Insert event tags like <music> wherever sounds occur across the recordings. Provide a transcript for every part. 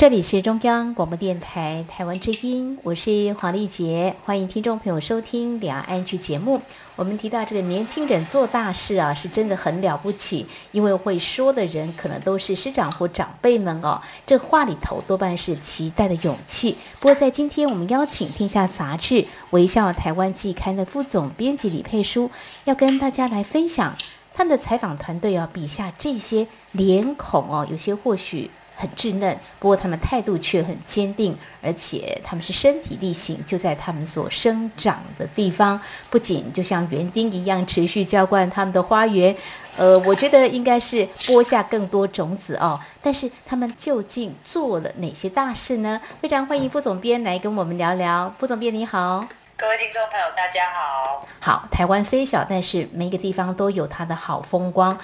这里是中央广播电台台湾之音，我是黄丽杰，欢迎听众朋友收听两岸 ING 节目。我们提到这个年轻人做大事啊，是真的很了不起，因为会说的人可能都是师长或长辈们哦。这话里头多半是期待的勇气。不过在今天，我们邀请《天下杂志》微笑台湾季刊的副总编辑李佩书，要跟大家来分享他们的采访团队啊笔下这些脸孔哦，有些或许。很稚嫩，不过他们态度却很坚定，而且他们是身体力行，就在他们所生长的地方，不仅就像园丁一样持续浇灌他们的花园，呃，我觉得应该是播下更多种子哦。但是他们究竟做了哪些大事呢？非常欢迎副总编来跟我们聊聊。副总编你好，各位听众朋友大家好。好，台湾虽小，但是每个地方都有它的好风光。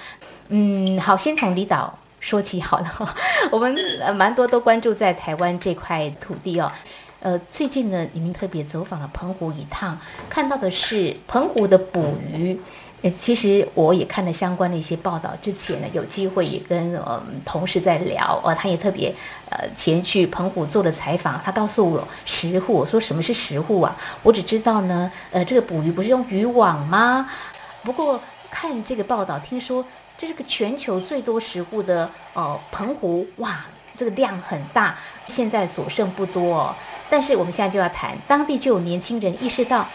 嗯，好，先从离岛。说起好了，<laughs> 我们呃蛮多都关注在台湾这块土地哦。呃，最近呢，你们特别走访了澎湖一趟，看到的是澎湖的捕鱼。呃，其实我也看了相关的一些报道，之前呢有机会也跟呃同事在聊，呃，他也特别呃前去澎湖做了采访，他告诉我石沪，我说什么是石沪啊？我只知道呢，呃，这个捕鱼不是用渔网吗？不过看这个报道，听说。这是个全球最多石沪的呃澎湖，哇，这个量很大，现在所剩不多哦。但是我们现在就要谈，当地就有年轻人意识到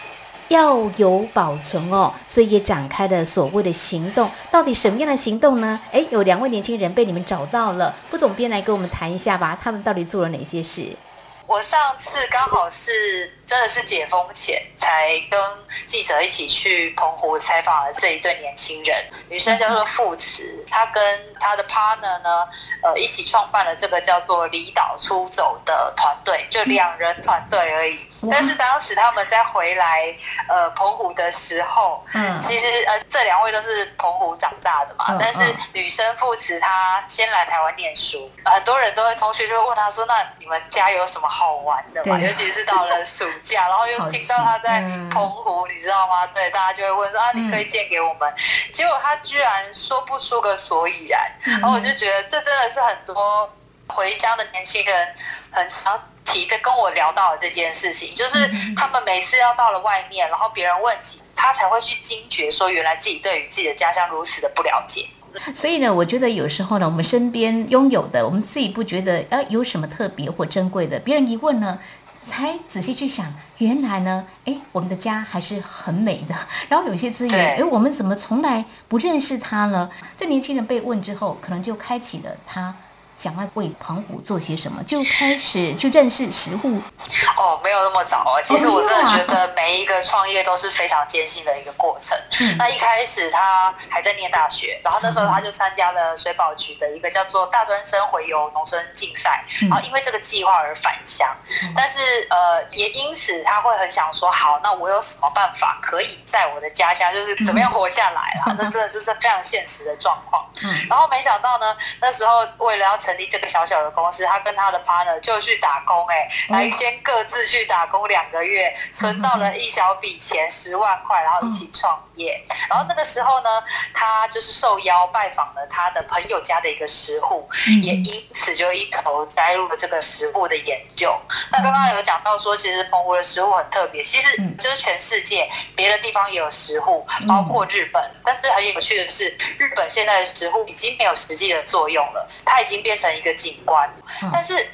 要有保存哦，所以也展开了所谓的行动。到底什么样的行动呢？诶，有两位年轻人被你们找到了，副总编来跟我们谈一下吧，他们到底做了哪些事？我上次刚好是真的是解封前，才跟记者一起去澎湖采访了这一对年轻人。女生叫做傅慈，她跟她的 partner 呢，呃，一起创办了这个叫做“离岛出走”的团队，就两人团队而已。但是当时他们在回来呃澎湖的时候，嗯，其实呃这两位都是澎湖长大的嘛。但是女生傅慈她先来台湾念书，很多人都会同学就会问她说：“那你们家有什么好玩的嘛？”尤其是到了暑假，然后又听到他在澎湖，你知道吗？对，大家就会问说：“啊，你推荐给我们。”结果他居然说不出个所以然，然后我就觉得这真的是很多回家的年轻人很常。提的跟我聊到了这件事情，就是他们每次要到了外面，然后别人问起，他才会去惊觉说，原来自己对于自己的家乡如此的不了解。所以呢，我觉得有时候呢，我们身边拥有的，我们自己不觉得呃有什么特别或珍贵的，别人一问呢，才仔细去想，原来呢，哎，我们的家还是很美的。<laughs> 然后有些资源，哎，我们怎么从来不认识它呢？这年轻人被问之后，可能就开启了他。想要为澎湖做些什么，就开始去认识食户。哦，没有那么早啊。其实我真的觉得每一个创业都是非常艰辛的一个过程。嗯、那一开始他还在念大学，然后那时候他就参加了水保局的一个叫做大专生回游农村竞赛，然后因为这个计划而返乡。嗯、但是呃，也因此他会很想说，好，那我有什么办法可以在我的家乡，就是怎么样活下来啊？嗯、那真的就是非常现实的状况。嗯、然后没想到呢，那时候为了要成立这个小小的公司，他跟他的 partner 就去打工，哎，来先各自去打工两个月，存到了一小笔钱，十万块，然后一起创业。然后那个时候呢，他就是受邀拜访了他的朋友家的一个食户，也因此就一头栽入了这个食物的研究。那刚刚有讲到说，其实澎湖的食物很特别，其实就是全世界别的地方也有食户，包括日本。但是很有趣的是，日本现在的食户已经没有实际的作用了，它已经变成一个景观，但是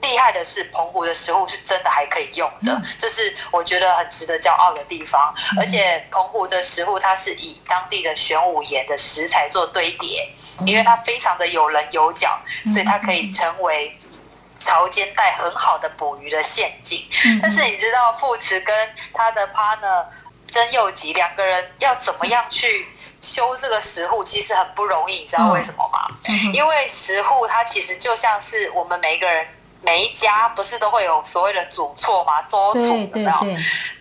厉害的是，澎湖的食物是真的还可以用的，这是我觉得很值得骄傲的地方。而且澎湖的食物它是以当地的玄武岩的食材做堆叠，因为它非常的有棱有角，所以它可以成为潮间带很好的捕鱼的陷阱。但是你知道，傅慈跟他的 partner 曾佑吉两个人要怎么样去？修这个石沪其实很不容易，你知道为什么吗？因为石沪它其实就像是我们每一个人每一家不是都会有所谓的主厝吗？桌厝有没有？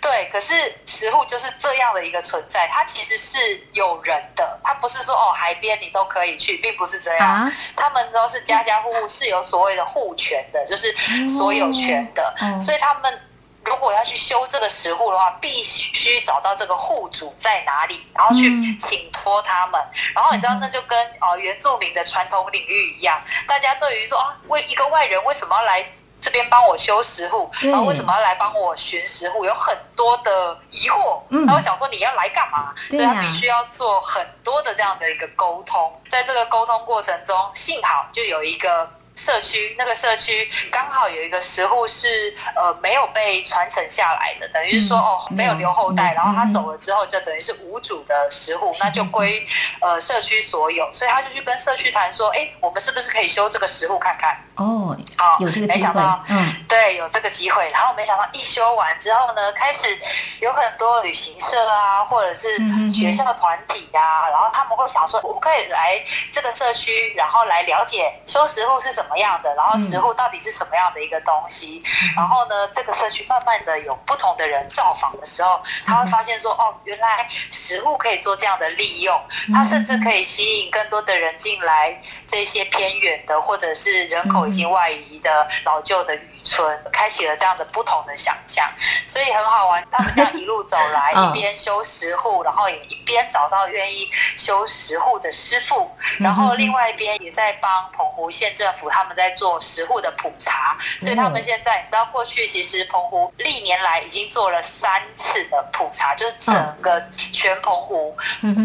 对，可是石沪就是这样的一个存在，它其实是有人的，它不是说哦海边你都可以去，并不是这样。啊、他们都是家家户户是有所谓的户权的，就是所有权的，哦、所以他们。如果要去修这个石户的话，必须找到这个户主在哪里，然后去请托他们。嗯、然后你知道，那就跟呃原住民的传统领域一样，大家对于说啊，为一个外人为什么要来这边帮我修石户，然后为什么要来帮我寻石户，有很多的疑惑。他会想说你要来干嘛？嗯、所以他必须要做很多的这样的一个沟通。在这个沟通过程中，幸好就有一个。社区那个社区刚好有一个石户是呃没有被传承下来的，等于说哦没有留后代，然后他走了之后就等于是无主的石户，那就归呃社区所有，所以他就去跟社区谈说，哎，我们是不是可以修这个石户看看？哦，好，有这个机会，嗯，对，有这个机会，然后没想到一修完之后呢，开始有很多旅行社啊，或者是学校的团体呀、啊，然后他们会想说，我可以来这个社区，然后来了解修石户是什么。什么样的？然后食物到底是什么样的一个东西？嗯、然后呢，这个社区慢慢的有不同的人造访的时候，他会发现说，哦，原来食物可以做这样的利用，它甚至可以吸引更多的人进来这些偏远的，或者是人口已经外移的老旧的。村开启了这样的不同的想象，所以很好玩。他们这样一路走来，<laughs> 一边修石户，然后也一边找到愿意修石户的师傅，然后另外一边也在帮澎湖县政府他们在做石户的普查。所以他们现在，你知道过去其实澎湖历年来已经做了三次的普查，就是整个全澎湖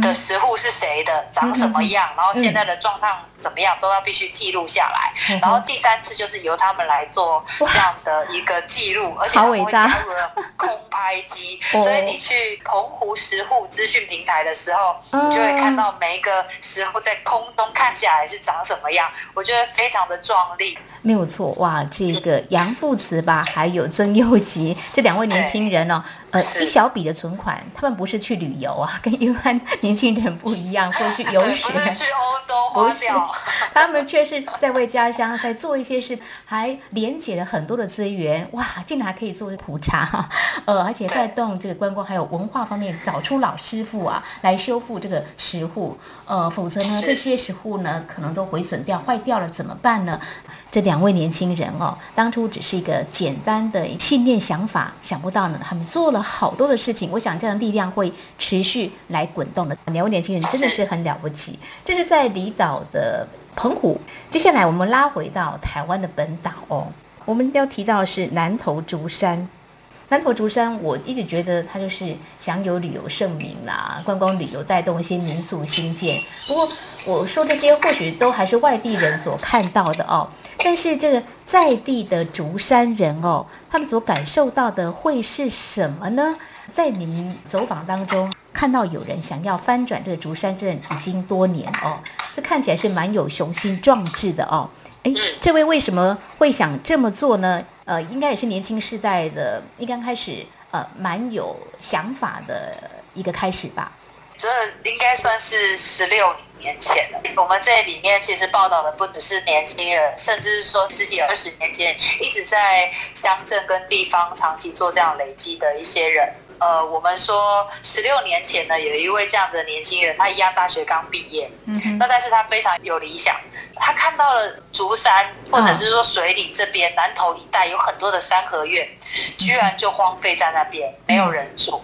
的石户是谁的，长什么样，然后现在的状况。怎么样都要必须记录下来，然后第三次就是由他们来做这样的一个记录，而且他们会加入了空拍机，<laughs> 所以你去澎湖石沪资讯平台的时候，你就会看到每一个石沪在空中看下来是长什么样，我觉得非常的壮丽。没有错，哇，这个杨富慈吧，还有曾佑吉这两位年轻人哦。呃，一小笔的存款，他们不是去旅游啊，<laughs> 跟一般年轻人不一样，<laughs> 会去游学，不是去欧洲花掉，<laughs> 他们却是在为家乡在做一些事，还连接了很多的资源，哇，竟然还可以做普查，呃，而且带动这个观光，还有文化方面找出老师傅啊，来修复这个石沪，呃，否则呢，这些石沪呢，可能都毁损掉、坏掉了，怎么办呢？这两位年轻人哦，当初只是一个简单的信念想法，想不到呢，他们做了好多的事情。我想这样的力量会持续来滚动的。两位年轻人真的是很了不起。这是在离岛的澎湖。接下来我们拉回到台湾的本岛哦，我们要提到的是南投竹山。南投竹山，我一直觉得它就是享有旅游盛名啦，观光旅游带动一些民宿兴建。不过我说这些或许都还是外地人所看到的哦，但是这个在地的竹山人哦，他们所感受到的会是什么呢？在你们走访当中看到有人想要翻转这个竹山镇已经多年哦，这看起来是蛮有雄心壮志的哦。哎，这位为什么会想这么做呢？呃，应该也是年轻世代的，一刚开始呃，蛮有想法的一个开始吧。这应该算是十六年前了。我们这里面其实报道的不只是年轻人，甚至是说十几二十年间一直在乡镇跟地方长期做这样累积的一些人。呃，我们说十六年前呢，有一位这样子的年轻人，他一样大学刚毕业，嗯，那但是他非常有理想。他看到了竹山，或者是说水里这边南投一带有很多的三合院，居然就荒废在那边，没有人住。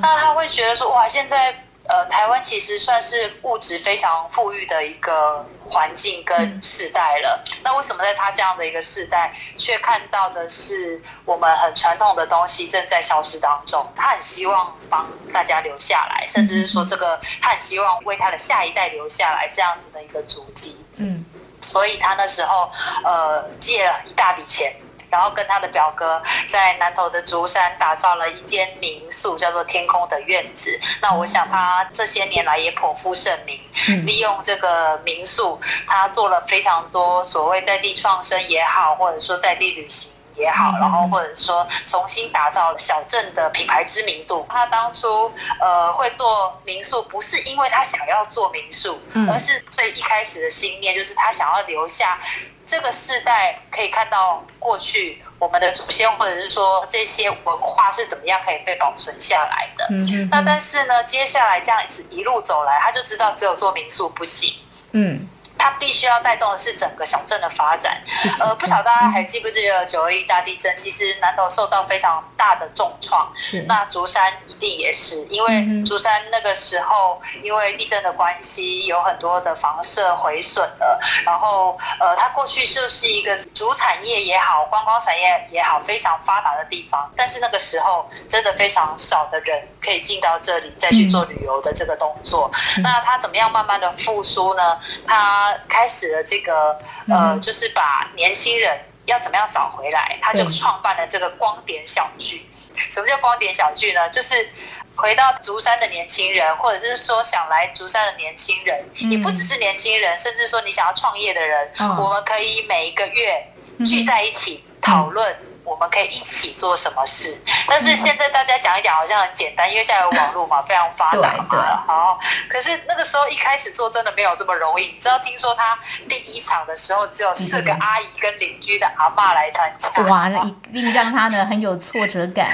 那他会觉得说，哇，现在呃，台湾其实算是物质非常富裕的一个环境跟世代了。那为什么在他这样的一个世代，却看到的是我们很传统的东西正在消失当中？他很希望帮大家留下来，甚至是说这个他很希望为他的下一代留下来这样子的一个足迹。嗯。所以他那时候，呃，借了一大笔钱，然后跟他的表哥在南头的竹山打造了一间民宿，叫做天空的院子。那我想他这些年来也颇负盛名，利用这个民宿，他做了非常多所谓在地创生也好，或者说在地旅行也好，然后或者说重新打造小镇的品牌知名度。他当初呃会做民宿，不是因为他想要做民宿，而是最一开始的心念就是他想要留下这个世代可以看到过去我们的祖先，或者是说这些文化是怎么样可以被保存下来的。嗯那但是呢，接下来这样子一路走来，他就知道只有做民宿不行。嗯。它必须要带动的是整个小镇的发展，<laughs> 呃，不晓得大家还记不记得九二一大地震？其实南投受到非常大的重创，是那竹山一定也是，因为竹山那个时候因为地震的关系，有很多的房舍毁损了，然后呃，它过去就是一个主产业也好，观光产业也好，非常发达的地方，但是那个时候真的非常少的人可以进到这里再去做旅游的这个动作。那它怎么样慢慢的复苏呢？它开始了这个呃，就是把年轻人要怎么样找回来，他就创办了这个光点小聚。什么叫光点小聚呢？就是回到竹山的年轻人，或者是说想来竹山的年轻人，你不只是年轻人，甚至说你想要创业的人，我们可以每一个月聚在一起讨论。我们可以一起做什么事？但是现在大家讲一讲好像很简单，因为现在有网络嘛，非常发达嘛。好，可是那个时候一开始做真的没有这么容易。你知道，听说他第一场的时候只有四个阿姨跟邻居的阿爸来参加。哇，那一定让他呢很有挫折感。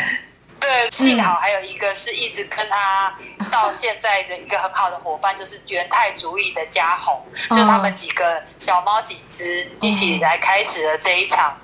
对，幸好还有一个是一直跟他到现在的一个很好的伙伴，就是元泰主义的嘉宏，就他们几个小猫几只一起来开始了这一场。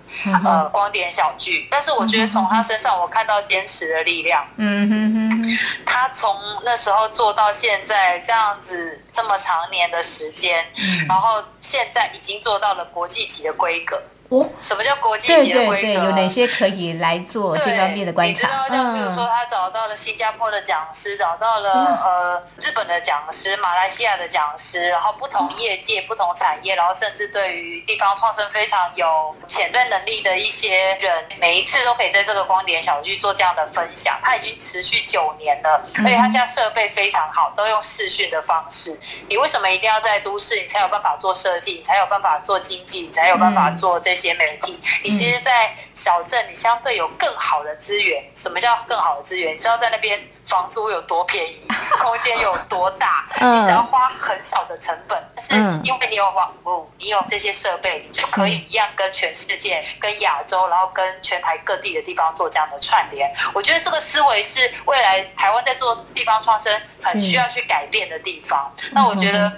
呃，光点小剧，但是我觉得从他身上我看到坚持的力量。嗯哼哼，他从那时候做到现在这样子这么长年的时间，然后现在已经做到了国际级的规格。哦，什么叫国际级的规格？对对对，有哪些可以来做这方面的观察？你知道，就比如说，他找到了新加坡的讲师，找到了呃日本的讲师，马来西亚的讲师，然后不同业界、不同产业，然后甚至对于地方创生非常有潜在能力的一些人，每一次都可以在这个光点小区做这样的分享。他已经持续九年了，而且他现在设备非常好，都用视讯的方式。你为什么一定要在都市，你才有办法做设计，你才有办法做经济，你才有办法做这？这些媒体，你其实，在小镇，你相对有更好的资源。什么叫更好的资源？你知道在那边房租有多便宜，空间有多大？<laughs> 你只要花很少的成本，但是因为你有网络，你有这些设备，你就可以一样跟全世界、跟亚洲，然后跟全台各地的地方做这样的串联。我觉得这个思维是未来台湾在做地方创生很需要去改变的地方。那我觉得。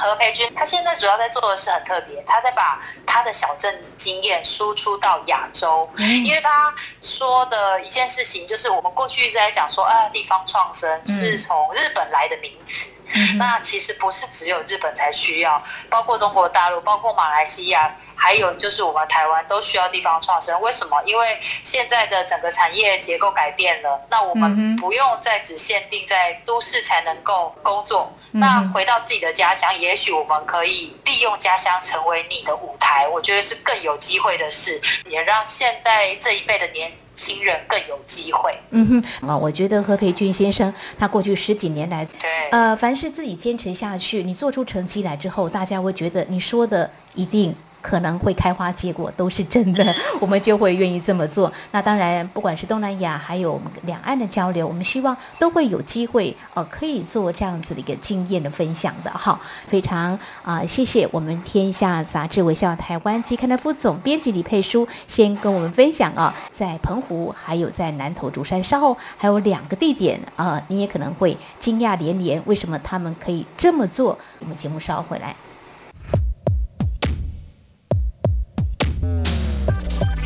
何培军，他现在主要在做的是很特别，他在把他的小镇经验输出到亚洲，因为他说的一件事情就是，我们过去一直在讲说，啊，地方创生是从日本来的名词。嗯、那其实不是只有日本才需要，包括中国大陆，包括马来西亚，还有就是我们台湾都需要地方创生。为什么？因为现在的整个产业结构改变了，那我们不用再只限定在都市才能够工作。嗯、那回到自己的家乡，也许我们可以利用家乡成为你的舞台。我觉得是更有机会的事，也让现在这一辈的年。亲人更有机会。嗯哼，啊，我觉得何培俊先生他过去十几年来，对，呃，凡是自己坚持下去，你做出成绩来之后，大家会觉得你说的一定。可能会开花结果，都是真的，<laughs> 我们就会愿意这么做。那当然，不管是东南亚，还有我们两岸的交流，我们希望都会有机会，呃，可以做这样子的一个经验的分享的。好，非常啊、谢谢我们天下杂志微笑台湾期刊的副总编辑李佩书，先跟我们分享啊，在澎湖，还有在南投竹山，稍后还有两个地点啊、你也可能会惊讶连连，为什么他们可以这么做？我们节目稍后回来。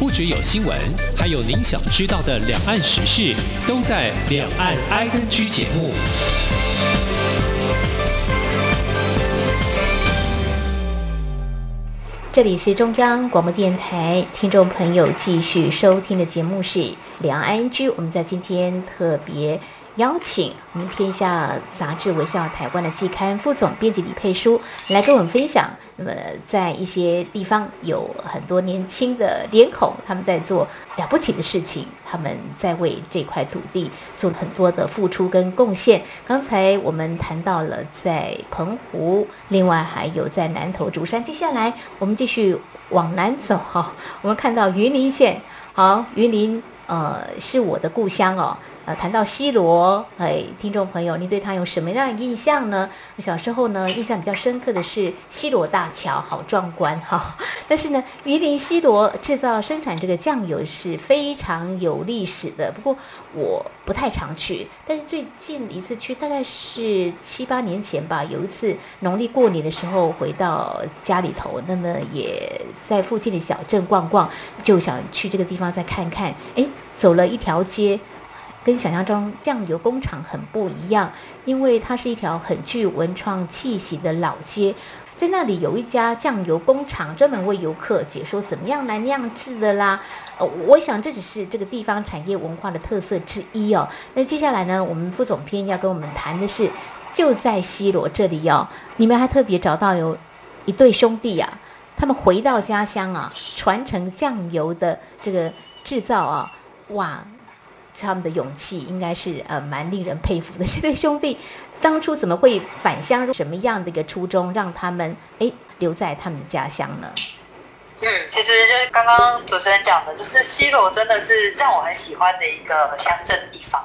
不只有新闻，还有您想知道的两岸时事，都在《两岸 ING》节目。这里是中央广播电台，听众朋友继续收听的节目是《两岸 ING》。我们在今天特别邀请我们天下杂志《微笑台湾》的季刊副总编辑李佩书来跟我们分享。那么，在一些地方有很多年轻的脸孔，他们在做了不起的事情，他们在为这块土地做了很多的付出跟贡献。刚才我们谈到了在澎湖，另外还有在南投竹山。接下来我们继续往南走哈，我们看到云林县，好，云林呃是我的故乡哦。呃，谈到西罗，哎，听众朋友，你对它有什么样的印象呢？我小时候呢，印象比较深刻的是西罗大桥，好壮观哈。<laughs> 但是呢，榆林西罗制造生产这个酱油是非常有历史的。不过我不太常去，但是最近一次去大概是七八年前吧。有一次农历过年的时候回到家里头，那么也在附近的小镇逛逛，就想去这个地方再看看。哎，走了一条街。跟想象中酱油工厂很不一样，因为它是一条很具文创气息的老街，在那里有一家酱油工厂，专门为游客解说怎么样来酿制的啦。呃，我想这只是这个地方产业文化的特色之一哦。那接下来呢，我们副总编要跟我们谈的是，就在西罗这里哦，你们还特别找到有一对兄弟啊，他们回到家乡啊，传承酱油的这个制造啊，哇！他们的勇气应该是呃蛮令人佩服的。<laughs> 这对兄弟当初怎么会返乡？什么样的一个初衷让他们哎留在他们的家乡呢？嗯，其实就是刚刚主持人讲的，就是西螺真的是让我很喜欢的一个乡镇地方，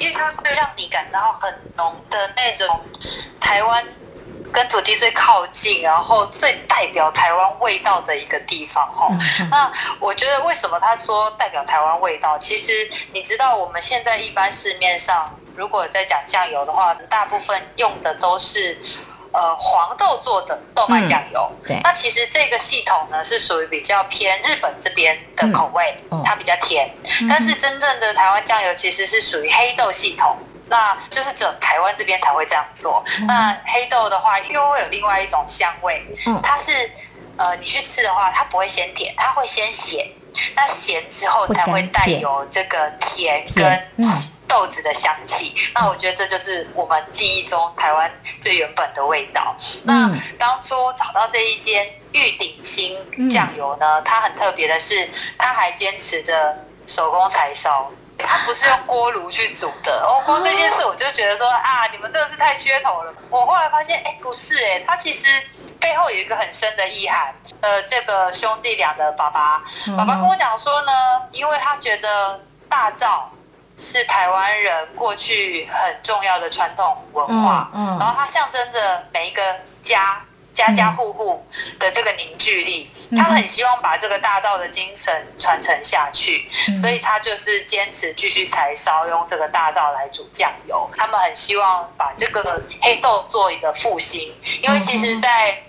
因为它会让你感到很浓的那种台湾。跟土地最靠近，然后最代表台湾味道的一个地方哈。那我觉得为什么他说代表台湾味道？其实你知道，我们现在一般市面上如果在讲酱油的话，大部分用的都是呃黄豆做的豆瓣酱油。对。那其实这个系统呢是属于比较偏日本这边的口味，它比较甜。但是真正的台湾酱油其实是属于黑豆系统。那就是只有台湾这边才会这样做。嗯、那黑豆的话，又会有另外一种香味。嗯、它是，呃，你去吃的话，它不会先甜，它会先咸。那咸之后才会带有这个甜跟豆子的香气。嗯、那我觉得这就是我们记忆中台湾最原本的味道。嗯、那当初找到这一间玉鼎新酱油呢，嗯、它很特别的是，它还坚持着手工柴烧。它不是用锅炉去煮的，哦，光这件事我就觉得说啊，你们真的是太噱头了。我后来发现，哎，不是，哎，它其实背后有一个很深的意涵。呃，这个兄弟俩的爸爸，爸爸跟我讲说呢，因为他觉得大灶是台湾人过去很重要的传统文化，嗯，然后它象征着每一个家。家家户户的这个凝聚力，嗯、他很希望把这个大灶的精神传承下去，嗯、所以他就是坚持继续柴烧，用这个大灶来煮酱油。他们很希望把这个黑豆做一个复兴，因为其实，在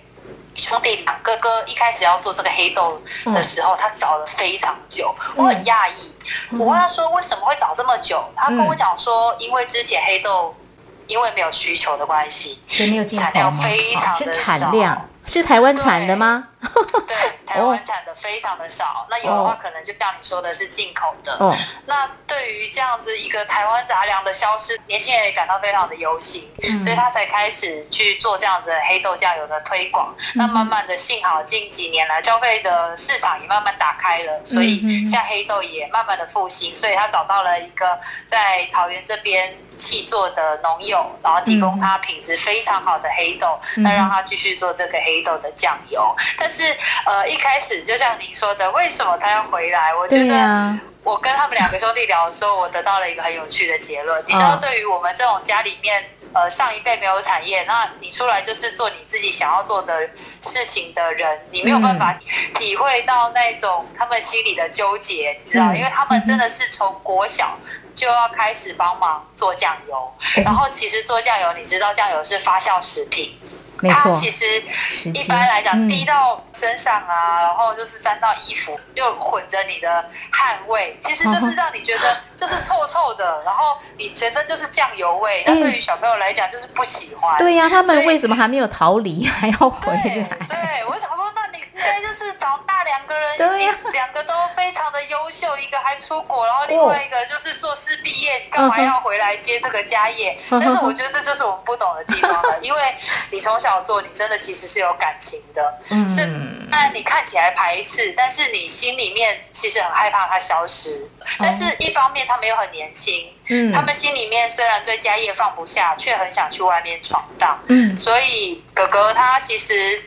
兄弟俩哥哥一开始要做这个黑豆的时候，他找了非常久，我很讶异。我问他说为什么会找这么久，他跟我讲说，因为之前黑豆。因为没有需求的关系，所以没有进口吗？产量非常的产量，是台湾产的吗？<laughs> 对，台湾产的非常的少。那有的话，可能就像你说的是进口的。哦。那对于这样子一个台湾杂粮的消失，年轻人也感到非常的忧心，所以他才开始去做这样子的黑豆酱油的推广。那慢慢的，幸好近几年来消费的市场也慢慢打开了，所以像黑豆也慢慢的复兴。所以他找到了一个在桃园这边。细作的农友，然后提供他品质非常好的黑豆，那、嗯、让他继续做这个黑豆的酱油。但是，呃，一开始就像您说的，为什么他要回来？我觉得，我跟他们两个兄弟聊的时候，我得到了一个很有趣的结论。你知道，对于我们这种家里面，呃，上一辈没有产业，那你出来就是做你自己想要做的事情的人，你没有办法体会到那种他们心里的纠结，你知道，因为他们真的是从国小。就要开始帮忙做酱油，然后其实做酱油，你知道酱油是发酵食品，没错，它其实一般来讲滴到身上啊，然后就是沾到衣服，又混着你的汗味，其实就是让你觉得 <laughs> 就是臭臭的，然后你全身就是酱油味。那对于小朋友来讲就是不喜欢。对呀，他们为什么还没有逃离，还要回来？对，我想说，那你应该就。是长大两个人，对呀、啊，两个都非常的优秀，一个还出国，然后另外一个就是硕士毕业，你干嘛要回来接这个家业？<laughs> 但是我觉得这就是我们不懂的地方了，因为你从小做，你真的其实是有感情的，嗯，是，那你看起来排斥，但是你心里面其实很害怕它消失。但是一方面他们又很年轻，嗯，他们心里面虽然对家业放不下，却很想去外面闯荡，嗯，所以哥哥他其实。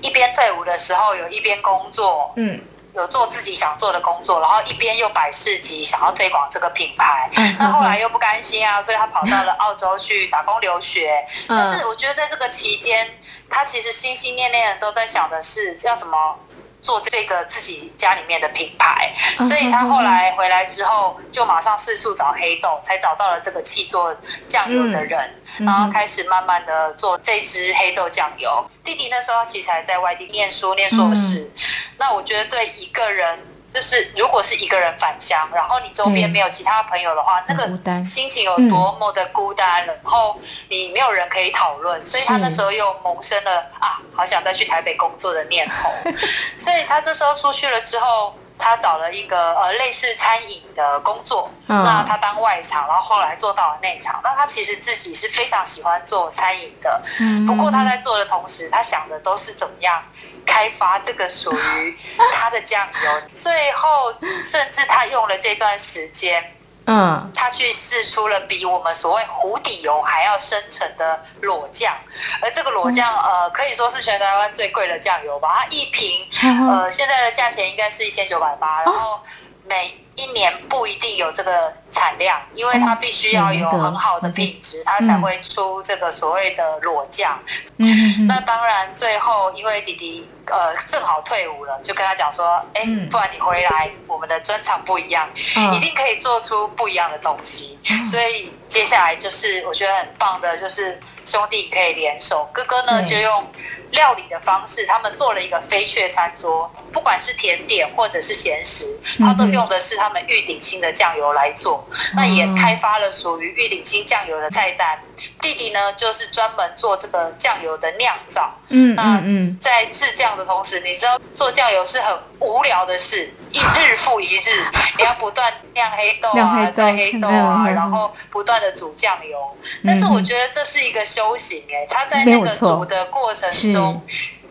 一边退伍的时候，有一边工作，嗯，有做自己想做的工作，然后一边又摆市集，想要推广这个品牌。嗯，那后来又不甘心啊，所以他跑到了澳洲去打工留学。嗯，但是我觉得在这个期间，他其实心心念念的都在想的是要怎么。做这个自己家里面的品牌，所以他后来回来之后，就马上四处找黑豆，才找到了这个气做酱油的人，然后开始慢慢的做这支黑豆酱油。弟弟那时候其实还在外地念书念硕士，那我觉得对一个人。就是如果是一个人返乡，然后你周边没有其他朋友的话，那个心情有多么的孤单，嗯、然后你没有人可以讨论，所以他那时候又萌生了啊，好想再去台北工作的念头。<laughs> 所以他这时候出去了之后，他找了一个呃类似餐饮的工作，嗯、那他当外场，然后后来做到了内场。那他其实自己是非常喜欢做餐饮的，不过他在做的同时，他想的都是怎么样。开发这个属于他的酱油，<laughs> 最后甚至他用了这段时间，嗯，他去试出了比我们所谓湖底油还要深层的裸酱，而这个裸酱呃可以说是全台湾最贵的酱油吧，它一瓶呃现在的价钱应该是一千九百八，然后每一年不一定有这个产量，因为它必须要有很好的品质，它才会出这个所谓的裸酱。嗯，那当然最后因为弟弟。呃，正好退伍了，就跟他讲说，哎，不然你回来，我们的专场不一样，一定可以做出不一样的东西。所以接下来就是我觉得很棒的，就是兄弟可以联手，哥哥呢就用料理的方式，他们做了一个飞雀餐桌，不管是甜点或者是咸食，他都用的是他们玉鼎新的酱油来做，那也开发了属于玉鼎新酱油的菜单。弟弟呢，就是专门做这个酱油的酿造。嗯，那嗯，在制酱的同时，你知道做酱油是很无聊的事，一日复一日，<laughs> 你要不断酿黑豆啊，再黑豆啊，然后不断的煮酱油。但是我觉得这是一个修行哎，他在那个煮的过程中。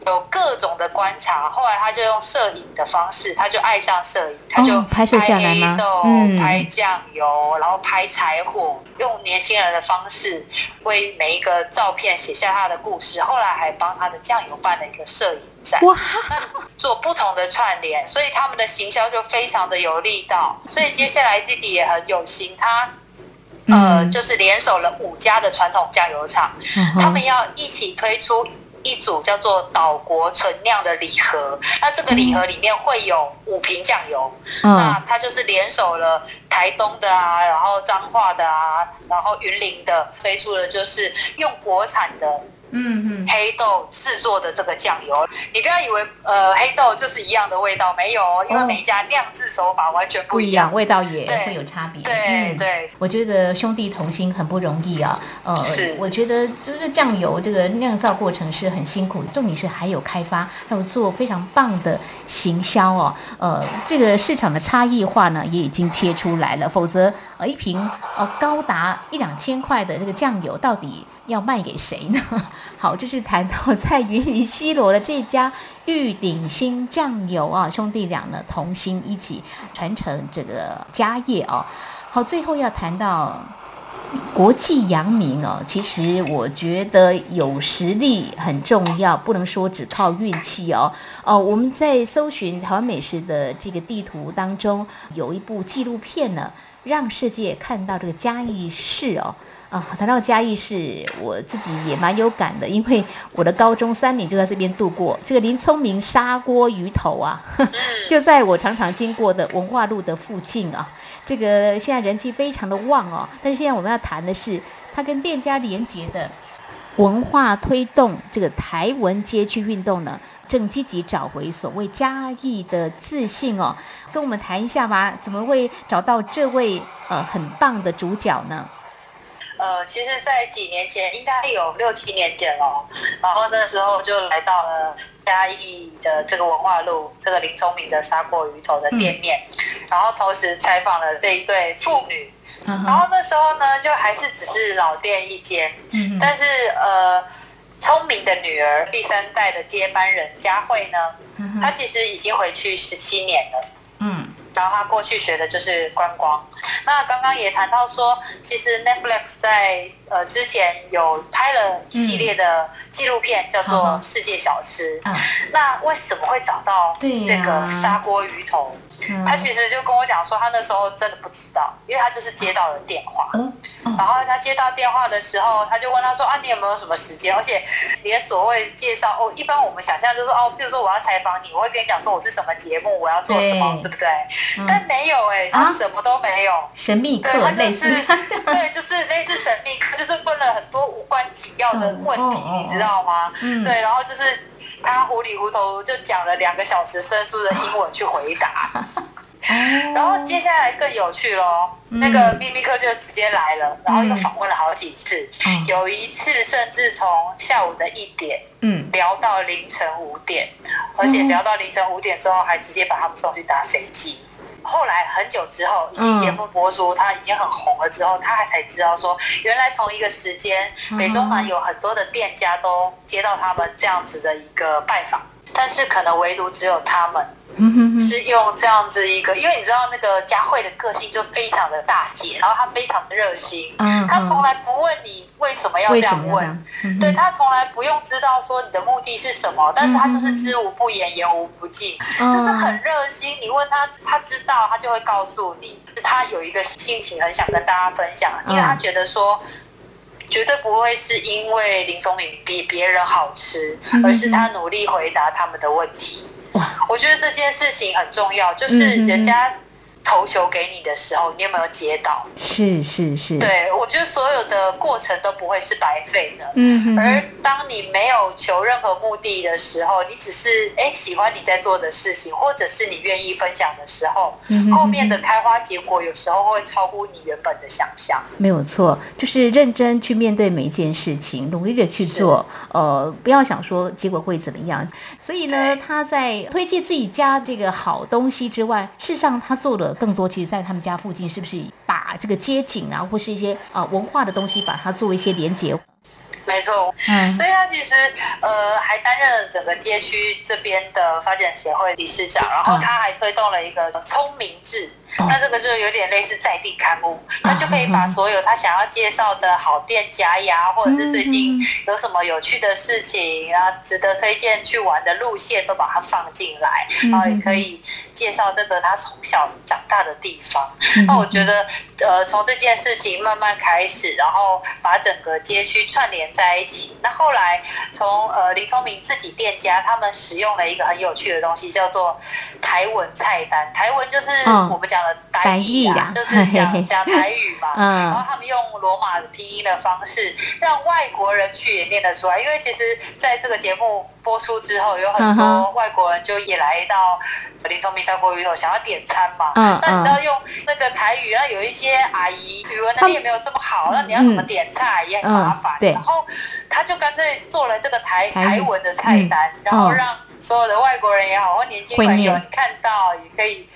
有各种的观察，后来他就用摄影的方式，他就爱上摄影，他就拍黑豆、嗯、拍酱油，然后拍柴火，用年轻人的方式为每一个照片写下他的故事。后来还帮他的酱油办了一个摄影展，哇，做不同的串联，所以他们的行销就非常的有力道。所以接下来弟弟也很有心，他呃就是联手了五家的传统酱油厂，他们要一起推出。一组叫做岛国纯酿的礼盒，那这个礼盒里面会有五瓶酱油，嗯、那它就是联手了台东的啊，然后彰化的啊，然后云林的，推出了就是用国产的。嗯嗯，黑豆制作的这个酱油，你不要以为呃黑豆就是一样的味道，没有哦，因为每一家酿制手法完全不一样，味道也会有差别。对对，我觉得兄弟同心很不容易啊。呃，是，我觉得就是酱油这个酿造过程是很辛苦，重点是还有开发，还有做非常棒的行销哦。呃，这个市场的差异化呢也已经切出来了，否则呃一瓶呃高达一两千块的这个酱油到底要卖给谁呢？<laughs> 好，这是谈到在云林西螺的这家玉鼎新酱油啊，兄弟俩呢同心一起传承这个家业哦。好，最后要谈到国际扬名哦，其实我觉得有实力很重要，不能说只靠运气哦。哦，我们在搜寻台湾美食的这个地图当中，有一部纪录片呢，让世界看到这个嘉义市哦。啊，谈到嘉义市，我自己也蛮有感的，因为我的高中三年就在这边度过。这个林聪明砂锅鱼头啊，<laughs> 就在我常常经过的文化路的附近啊。这个现在人气非常的旺哦。但是现在我们要谈的是，它跟店家连接的文化推动，这个台文街区运动呢，正积极找回所谓嘉义的自信哦。跟我们谈一下吧，怎么会找到这位呃很棒的主角呢？呃，其实，在几年前，应该有六七年前了，然后那时候就来到了嘉义的这个文化路这个林聪明的砂锅鱼头的店面，嗯、然后同时采访了这一对父女。嗯、然后那时候呢，就还是只是老店一间，嗯、但是呃，聪明的女儿第三代的接班人佳慧呢，嗯、她其实已经回去十七年了。嗯。然后她过去学的就是观光。那刚刚也谈到说，其实 Netflix 在呃之前有拍了一系列的纪录片，叫做《世界小吃》。嗯。那为什么会找到这个砂锅鱼头？他其实就跟我讲说，他那时候真的不知道，因为他就是接到了电话。嗯。然后他接到电话的时候，他就问他说：“啊，你有没有什么时间？而且连所谓介绍哦，一般我们想象就是哦，比如说我要采访你，我会跟你讲说我是什么节目，我要做什么，对，对不对？嗯、但没有哎、欸，他什么都没有，啊、神秘客，对，他就是对，就是类似神秘客，就是问了很多无关紧要的问题，嗯、你知道吗？嗯、对，然后就是他糊里糊涂就讲了两个小时生疏的英文去回答。<laughs> 然后接下来更有趣喽，嗯、那个秘密客就直接来了，然后又访问了好几次，嗯、有一次甚至从下午的一点，嗯，聊到凌晨五点，嗯、而且聊到凌晨五点之后，还直接把他们送去搭飞机。后来很久之后，一期节目播出，他已经很红了之后，他还才知道说，原来同一个时间，北中南有很多的店家都接到他们这样子的一个拜访，但是可能唯独只有他们。是用这样子一个，因为你知道那个佳慧的个性就非常的大姐，然后她非常的热心，嗯，她从来不问你为什么要这样问，嗯、对，她从来不用知道说你的目的是什么，但是她就是知无不言，言无不尽，嗯、就是很热心。你问她，她知道，她就会告诉你，她有一个心情很想跟大家分享，因为她觉得说。绝对不会是因为林聪明比别人好吃，而是他努力回答他们的问题。哇，我觉得这件事情很重要，就是人家。投球给你的时候，你有没有接到？是是是。对，我觉得所有的过程都不会是白费的。嗯哼。而当你没有求任何目的的时候，你只是哎喜欢你在做的事情，或者是你愿意分享的时候，嗯、后面的开花结果有时候会超乎你原本的想象。没有错，就是认真去面对每一件事情，努力的去做。呃，不要想说结果会怎么样。所以呢，他在推荐自己家这个好东西之外，事实上他做了。更多其实，在他们家附近，是不是把这个街景啊，或是一些啊、呃、文化的东西，把它做一些连接？没错，嗯，所以他其实呃还担任了整个街区这边的发展协会理事长，然后他还推动了一个聪明志。那这个就有点类似在地刊物，他就可以把所有他想要介绍的好店家呀，或者是最近有什么有趣的事情啊，值得推荐去玩的路线都把它放进来，然后也可以介绍这个他从小长大的地方。那我觉得，呃，从这件事情慢慢开始，然后把整个街区串联在一起。那后来从呃林聪明自己店家，他们使用了一个很有趣的东西，叫做台文菜单。台文就是我们讲。台译啊，就是讲 <laughs> 讲台语嘛，嗯，然后他们用罗马拼音的方式，让外国人去也念得出来。因为其实在这个节目播出之后，有很多外国人就也来到林聪明砂锅鱼头想要点餐嘛。嗯，那你知道用那个台语，那有一些阿姨语文能力也没有这么好，那你要怎么点菜也很麻烦。对，然后他就干脆做了这个台台文的菜单，然后让。所有的外国人也好，或年轻朋友，你看到也可以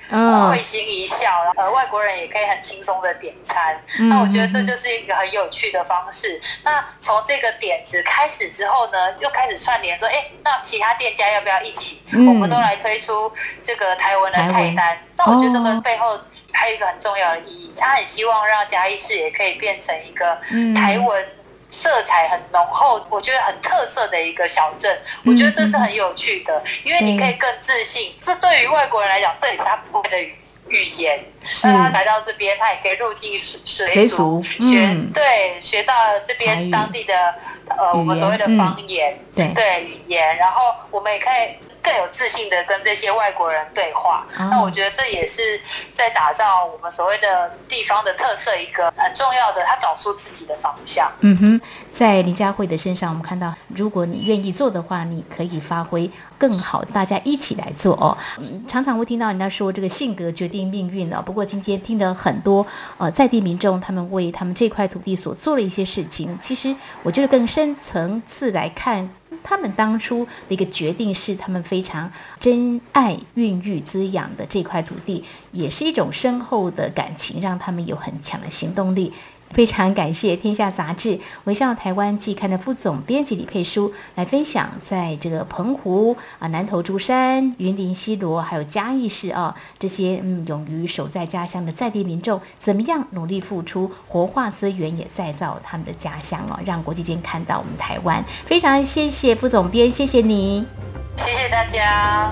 会心一笑，然后外国人也可以很轻松的点餐。那我觉得这就是一个很有趣的方式。那从这个点子开始之后呢，又开始串联说，哎，那其他店家要不要一起？我们都来推出这个台文的菜单。那我觉得这个背后还有一个很重要的意义，他很希望让嘉义市也可以变成一个台文。色彩很浓厚，我觉得很特色的一个小镇，我觉得这是很有趣的，因为你可以更自信。这对于外国人来讲，这也是他不会的语语言，那他来到这边，他也可以入境随俗，学对学到这边当地的呃我们所谓的方言，对对语言，然后我们也可以。更有自信的跟这些外国人对话，哦、那我觉得这也是在打造我们所谓的地方的特色一个很重要的，他找出自己的方向。嗯哼，在林佳慧的身上，我们看到，如果你愿意做的话，你可以发挥更好，大家一起来做哦。嗯，常常会听到人家说这个性格决定命运了。不过今天听了很多呃在地民众他们为他们这块土地所做的一些事情，其实我觉得更深层次来看，他们当初的一个决定是他们非常珍爱、孕育、滋养的这块土地，也是一种深厚的感情，让他们有很强的行动力。非常感谢《天下杂志》微笑台湾季刊的副总编辑李佩书来分享，在这个澎湖啊、南投竹山、云林西螺，还有嘉义市啊这些嗯勇于守在家乡的在地民众，怎么样努力付出，活化资源，也再造他们的家乡哦，让国际间看到我们台湾。非常谢谢副总编，谢谢你，谢谢大家。